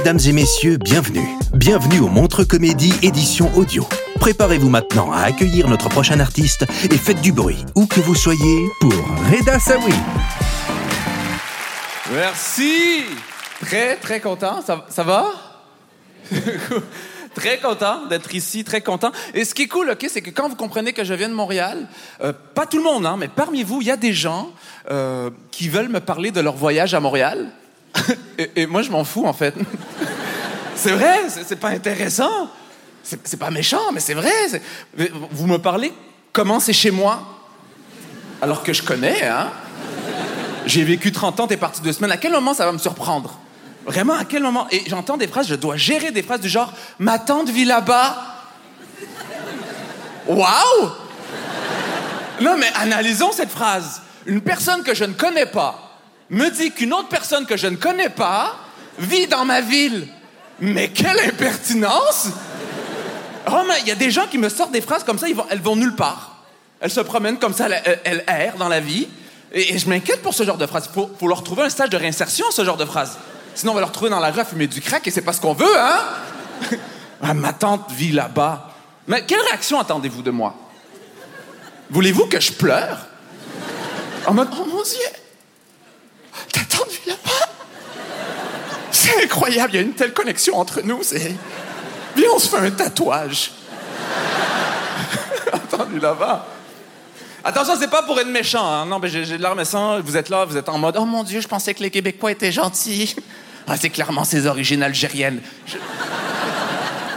Mesdames et messieurs, bienvenue. Bienvenue au Montre Comédie édition audio. Préparez-vous maintenant à accueillir notre prochain artiste et faites du bruit, où que vous soyez, pour Reda Sawi. Merci. Très, très content. Ça, ça va? très content d'être ici, très content. Et ce qui est cool, c'est que quand vous comprenez que je viens de Montréal, euh, pas tout le monde, hein, mais parmi vous, il y a des gens euh, qui veulent me parler de leur voyage à Montréal. Et, moi, je m'en fous, en fait. c'est vrai, c'est pas intéressant. C'est pas méchant, mais c'est vrai. Vous me parlez comment c'est chez moi, alors que je connais, hein? J'ai vécu 30 ans, t'es parti deux semaines. À quel moment ça va me surprendre? Vraiment, à quel moment? Et j'entends des phrases, je dois gérer des phrases du genre Ma tante vit là-bas. Waouh! Non, mais analysons cette phrase. Une personne que je ne connais pas me dit qu'une autre personne que je ne connais pas vit dans ma ville. Mais quelle impertinence! Oh, mais il y a des gens qui me sortent des phrases comme ça, elles vont nulle part. Elles se promènent comme ça, elles, errent dans la vie. Et, je m'inquiète pour ce genre de phrases. Il faut, faut leur trouver un stage de réinsertion, ce genre de phrases. Sinon, on va leur trouver dans la rue à fumer du crack et c'est pas ce qu'on veut, hein? Ah, ma tante vit là-bas. Mais quelle réaction attendez-vous de moi? Voulez-vous que je pleure? En mode, oh mon Dieu! Ta tante vit là-bas? Incroyable, il y a une telle connexion entre nous, c'est... Viens, on se fait un tatouage. Attendu là-bas. Attention, c'est pas pour être méchant. hein. Non, mais j'ai j'ai de l'arme sang. Vous êtes là, vous êtes en mode Oh mon Dieu, je pensais que les Québécois étaient gentils. Ah, c'est clairement ses origines algériennes.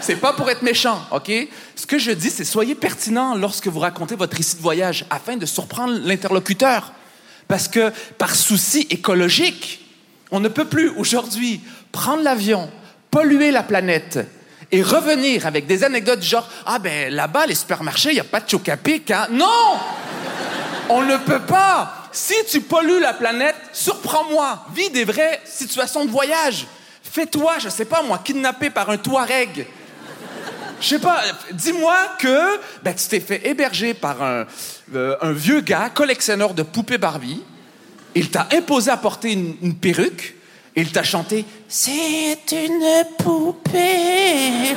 C'est pas pour être méchant, OK? Ce que je dis, c'est soyez pertinent lorsque vous racontez votre récit de voyage afin de surprendre l'interlocuteur. Parce que par souci écologique, on ne peut plus aujourd'hui prendre l'avion, polluer la planète et revenir avec des anecdotes genre Ah ben là-bas, les supermarchés, il n'y a pas de chocapic, hein? Non! On ne peut pas. Si tu pollues la planète, surprends-moi. Vis des vraies situations de voyage. Fais-toi, je sais pas moi, kidnappé par un Touareg. Je sais pas, dis-moi que ben, tu t'es fait héberger par un, euh, un vieux gars, collectionneur de poupées Barbie. Il t'a imposé à porter une, une perruque il t'a chanté C'est une poupée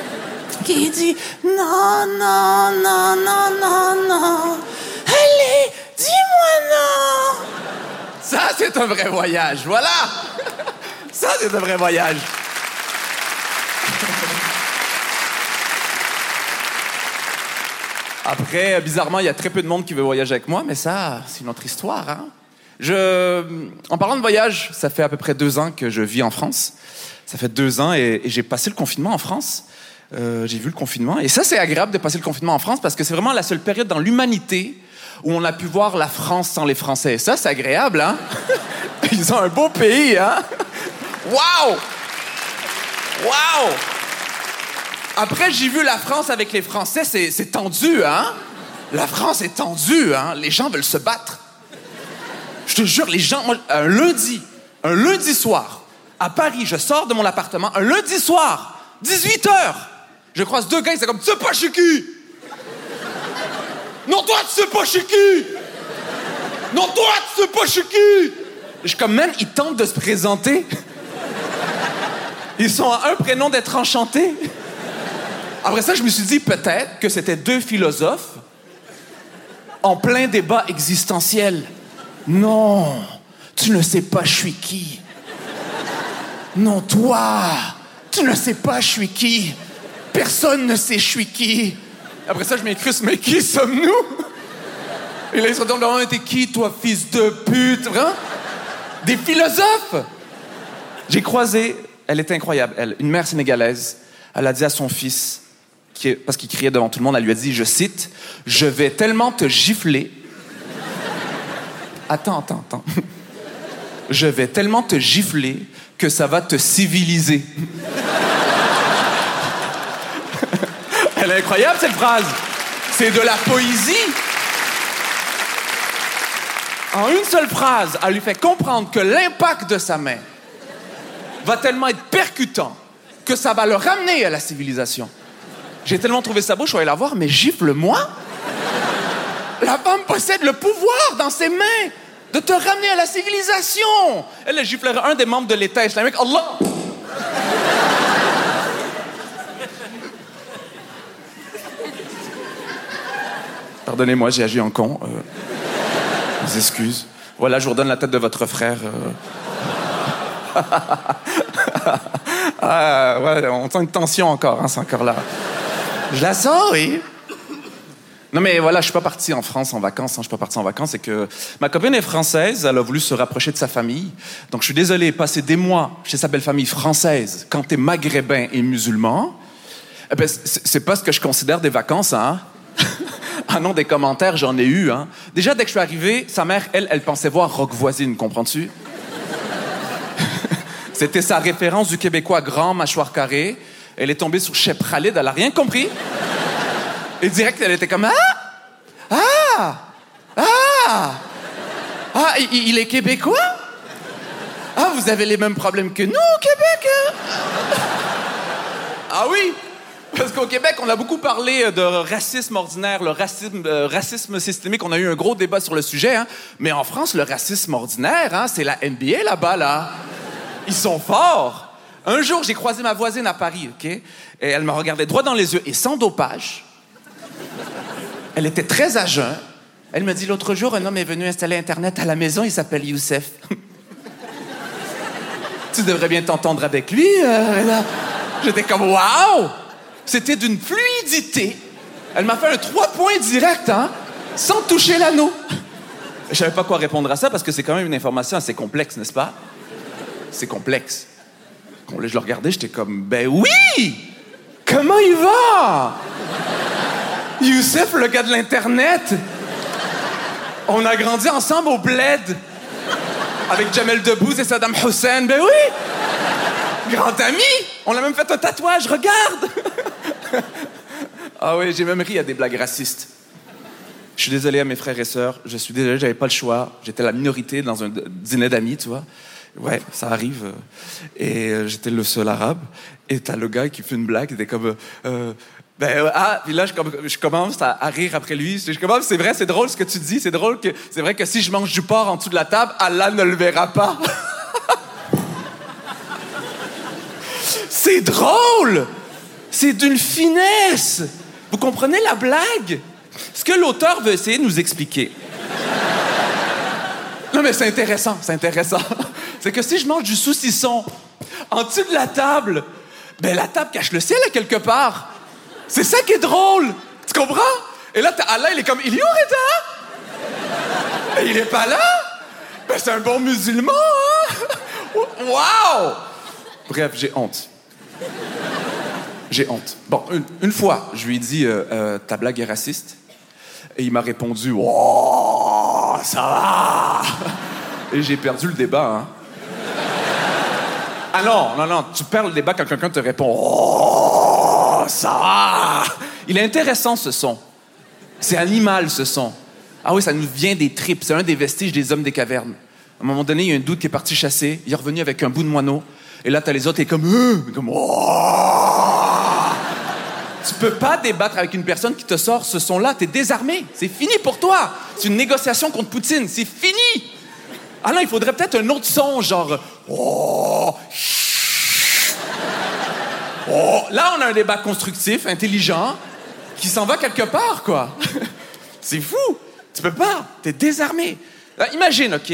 qui dit non, non, non, non, non, non. Allez, dis-moi non. Ça, c'est un vrai voyage, voilà. Ça, c'est un vrai voyage. Après, bizarrement, il y a très peu de monde qui veut voyager avec moi, mais ça, c'est une autre histoire. Hein? Je, en parlant de voyage, ça fait à peu près deux ans que je vis en France. Ça fait deux ans et, et j'ai passé le confinement en France. Euh, j'ai vu le confinement. Et ça, c'est agréable de passer le confinement en France parce que c'est vraiment la seule période dans l'humanité où on a pu voir la France sans les Français. Ça, c'est agréable, hein? Ils ont un beau pays, hein? Waouh! Waouh! Après, j'ai vu la France avec les Français, c'est c'est tendu, hein? La France est tendue, hein? Les gens veulent se battre. Je te jure, les gens, moi, un lundi, un lundi soir, à Paris, je sors de mon appartement, un lundi soir, 18 h je croise deux gars, ils sont comme, tu sais pas chez qui? Non, toi, tu sais pas chez qui? Non, toi, tu sais pas chez qui? Je comme, man, ils tentent de se présenter. Ils sont à un prénom d'être enchantés. Après ça, je me suis dit peut-être que c'était deux philosophes en plein débat existentiel. Non, tu ne sais pas je suis qui. Non, toi, tu ne sais pas je suis qui. Personne ne sait je suis qui. Après ça, je m'incruste, mais qui sommes-nous? Et là, il se retourne, oh, t'es qui, toi, fils de pute? Vraiment? Des philosophes! J'ai croisé, elle était incroyable, elle, une mère sénégalaise. Elle a dit à son fils, qui, parce qu'il criait devant tout le monde, elle lui a dit, je cite, Je vais tellement te gifler. Attends, attends, attends. Je vais tellement te gifler que ça va te civiliser. Elle est incroyable, cette phrase. C'est de la poésie. En une seule phrase, elle lui fait comprendre que l'impact de sa main va tellement être percutant que ça va le ramener à la civilisation. J'ai tellement trouvé ça beau, je suis la voir, mais gifle-moi. La femme possède le pouvoir dans ses mains de te ramener à la civilisation. Elle, elle giflerait un des membres de l'État islamique. Allah! Pardonnez-moi, j'ai agi en con. Euh, mes excuses. Voilà, je vous redonne la tête de votre frère. euh. ah, ouais, on sent une tension encore, hein, c'est encore là. Je la sens, oui. Non, mais voilà, je suis pas parti en France en vacances. Hein, je suis pas parti en vacances. C'est que ma copine est française. Elle a voulu se rapprocher de sa famille. Donc, je suis désolé, passer des mois chez sa belle famille française quand t'es maghrébin et musulman, eh ben, c'est pas ce que je considère des vacances, hein. ah non, des commentaires, j'en ai eu, hein. Déjà, dès que je suis arrivé, sa mère, elle, elle pensait voir Rock Voisine, comprends-tu? C'était sa référence du québécois grand, mâchoire carrée. Elle est tombée sur Shep Khalid, elle a rien compris. Et direct, elle était comme Ah! Ah! Ah! Ah, il, est québécois? Ah, vous avez les mêmes problèmes que nous au Québec? hein? Ah oui! Parce qu'au Québec, on a beaucoup parlé euh, de racisme ordinaire, le racisme, euh, racisme systémique. On a eu un gros débat sur le sujet. hein. Mais en France, le racisme ordinaire, hein, c'est la NBA là-bas, là. Ils sont forts. Un jour, j'ai croisé ma voisine à Paris, OK? Et elle me regardait droit dans les yeux et sans dopage. Elle était très à jeun. Elle me dit l'autre jour, un homme est venu installer Internet à la maison, il s'appelle Youssef. tu devrais bien t'entendre avec lui. euh. J'étais comme, waouh! C'était d'une fluidité. Elle m'a fait un trois points direct, hein? Sans toucher l'anneau. Je savais pas quoi répondre à ça parce que c'est quand même une information assez complexe, n'est-ce pas? C'est complexe. Quand je le regardais, j'étais comme, ben oui! Comment il va? Youssef, le gars de l'Internet. On a grandi ensemble au bled. Avec Jamel Debbouze et Saddam Hussein. Ben oui! Grand ami! On a même fait un tatouage, regarde! ah oui, j'ai même ri à des blagues racistes. Je suis désolé à mes frères et sœurs. Je suis désolé, j'avais pas le choix. J'étais la minorité dans un dîner d'amis, tu vois. Ouais, ça arrive. Et euh, j'étais le seul arabe. Et t'as le gars qui fait une blague. Il était comme. euh, euh, ben, euh, ah, puis là, je, com- je commence à, à rire après lui. Je commence, c'est vrai, c'est drôle ce que tu dis. C'est drôle que. C'est vrai que si je mange du porc en dessous de la table, Allah ne le verra pas. c'est drôle! C'est d'une finesse! Vous comprenez la blague? Ce que l'auteur veut essayer de nous expliquer. Non, mais c'est intéressant, c'est intéressant. C'est que si je mange du saucisson en dessous de la table, ben la table cache le ciel à quelque part. C'est ça qui est drôle. Tu comprends? Et là, Allah, il est comme, il est où, Reda? Et il est pas là? Ben, c'est un bon musulman, hein? Wow! Bref, j'ai honte. J'ai honte. Bon, une, une fois, je lui ai dit, euh, euh, ta blague est raciste. Et il m'a répondu, oh, ça va! Et j'ai perdu le débat, hein. Ah non, non, non, tu perds le débat quand quelqu'un te répond, oh, ça! Il est intéressant, ce son. C'est animal, ce son. Ah oui, ça nous vient des tripes. C'est un des vestiges des hommes des cavernes. À un moment donné, il y a un doute qui est parti chasser. Il est revenu avec un bout de moineau. Et là, t'as les autres, et comme, euh, comme, oh! Tu peux pas débattre avec une personne qui te sort ce son-là. T'es désarmé. C'est fini pour toi. C'est une négociation contre Poutine. C'est fini. Ah non, il faudrait peut-être un autre son, genre, oh, oh. Là, on a un débat constructif, intelligent, qui s'en va quelque part, quoi. C'est fou. Tu peux pas. T'es désarmé. Là, imagine, OK?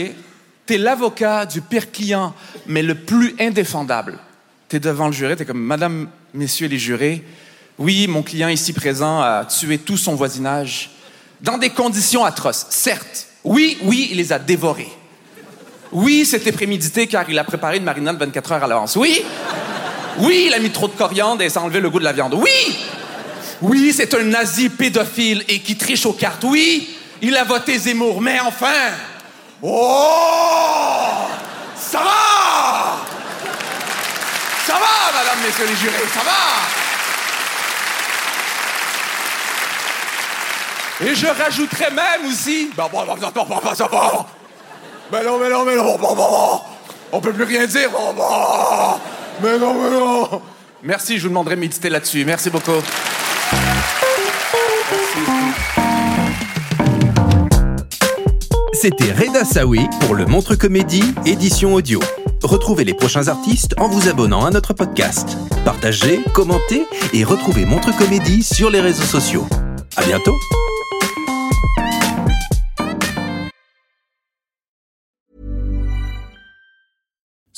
T'es l'avocat du pire client, mais le plus indéfendable. T'es devant le juré, t'es comme, Madame, Messieurs les jurés, oui, mon client ici présent a tué tout son voisinage. dans des conditions atroces, certes. Oui, oui, il les a dévorés. Oui, c'était prémédité car il a préparé une marinade 24 heures à l'avance. Oui, oui, il a mis trop de coriandre et ça a enlevé le goût de la viande. Oui, oui, c'est un nazi pédophile et qui triche aux cartes. Oui, il a voté Zemmour, mais enfin, oh, ça va, ça va, madame, messieurs les jurés, ça va. Et je rajouterais même aussi, bah, bah, bah, bah, bah, ça va. Mais non, mais non, mais non, on peut plus rien dire. Bah, bah. Mais non, mais non. Merci, je vous demanderai de méditer là-dessus. Merci beaucoup. C'était Reda Sawi pour le Montre Comédie, édition audio. Retrouvez les prochains artistes en vous abonnant à notre podcast. Partagez, commentez et retrouvez Montre Comédie sur les réseaux sociaux. À bientôt!